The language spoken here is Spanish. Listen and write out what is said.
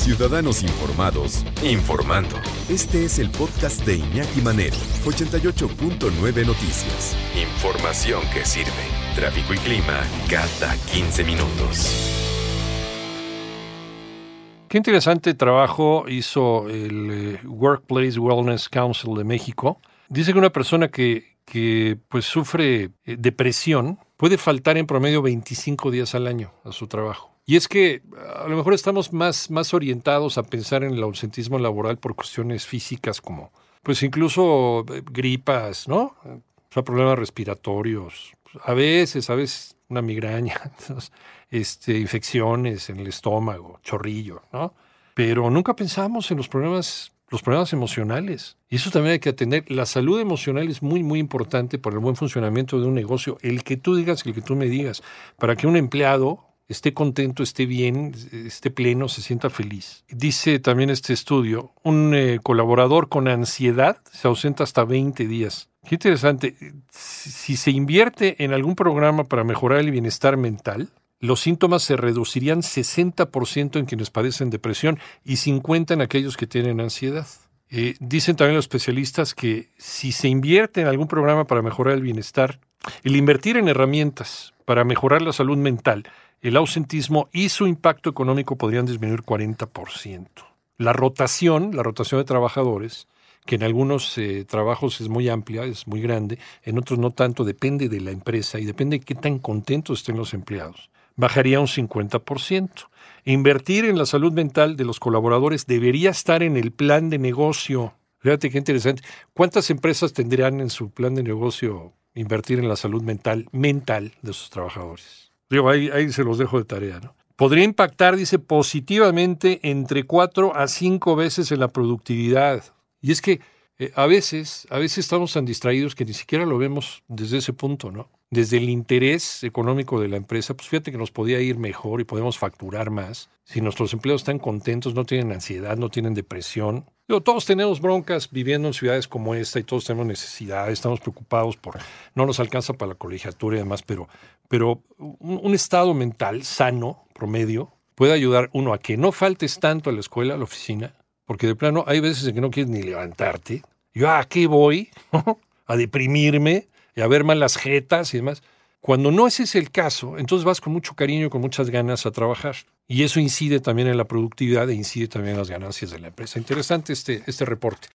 Ciudadanos informados, informando. Este es el podcast de Iñaki Manero, 88.9 Noticias. Información que sirve. Tráfico y clima cada 15 minutos. Qué interesante trabajo hizo el eh, Workplace Wellness Council de México. Dice que una persona que, que pues sufre eh, depresión puede faltar en promedio 25 días al año a su trabajo. Y es que a lo mejor estamos más, más orientados a pensar en el ausentismo laboral por cuestiones físicas como, pues incluso eh, gripas, ¿no? O sea, problemas respiratorios. A veces, a veces una migraña, este, infecciones en el estómago, chorrillo, ¿no? Pero nunca pensamos en los problemas, los problemas emocionales. Y eso también hay que atender. La salud emocional es muy, muy importante para el buen funcionamiento de un negocio. El que tú digas, el que tú me digas, para que un empleado esté contento, esté bien, esté pleno, se sienta feliz. Dice también este estudio, un eh, colaborador con ansiedad se ausenta hasta 20 días. Qué interesante. Si se invierte en algún programa para mejorar el bienestar mental, los síntomas se reducirían 60% en quienes padecen depresión y 50% en aquellos que tienen ansiedad. Eh, dicen también los especialistas que si se invierte en algún programa para mejorar el bienestar, el invertir en herramientas para mejorar la salud mental, el ausentismo y su impacto económico podrían disminuir 40%. La rotación, la rotación de trabajadores, que en algunos eh, trabajos es muy amplia, es muy grande, en otros no tanto, depende de la empresa y depende de qué tan contentos estén los empleados bajaría un 50%. Invertir en la salud mental de los colaboradores debería estar en el plan de negocio. Fíjate qué interesante. ¿Cuántas empresas tendrían en su plan de negocio invertir en la salud mental, mental de sus trabajadores? Digo, ahí, ahí se los dejo de tarea, ¿no? Podría impactar, dice, positivamente entre cuatro a cinco veces en la productividad. Y es que eh, a veces, a veces estamos tan distraídos que ni siquiera lo vemos desde ese punto, ¿no? Desde el interés económico de la empresa, pues fíjate que nos podía ir mejor y podemos facturar más. Si nuestros empleados están contentos, no tienen ansiedad, no tienen depresión. Todos tenemos broncas viviendo en ciudades como esta y todos tenemos necesidades, estamos preocupados por no nos alcanza para la colegiatura y demás, pero, pero un, estado mental sano, promedio, puede ayudar uno a que no faltes tanto a la escuela, a la oficina, porque de plano hay veces en que no quieres ni levantarte. Yo, ¿a qué voy? a deprimirme y a ver mal las jetas y demás. Cuando no ese es el caso, entonces vas con mucho cariño y con muchas ganas a trabajar. Y eso incide también en la productividad e incide también en las ganancias de la empresa. Interesante este, este reporte.